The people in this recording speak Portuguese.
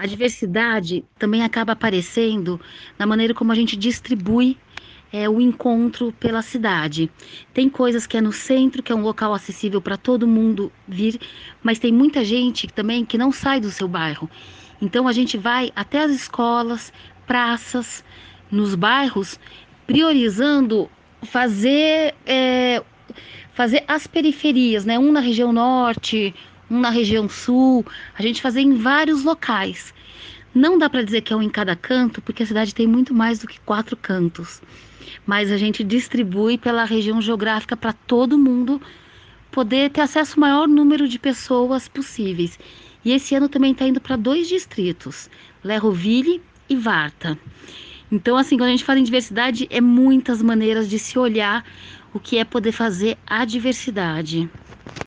A diversidade também acaba aparecendo na maneira como a gente distribui é, o encontro pela cidade. Tem coisas que é no centro, que é um local acessível para todo mundo vir, mas tem muita gente também que não sai do seu bairro. Então a gente vai até as escolas, praças, nos bairros, priorizando fazer é, fazer as periferias, né? Um na região norte, um na região sul, a gente fazer em vários locais. Não dá para dizer que é um em cada canto, porque a cidade tem muito mais do que quatro cantos. Mas a gente distribui pela região geográfica para todo mundo poder ter acesso ao maior número de pessoas possíveis. E esse ano também está indo para dois distritos, Lerroville e Varta. Então, assim, quando a gente fala em diversidade, é muitas maneiras de se olhar o que é poder fazer a diversidade.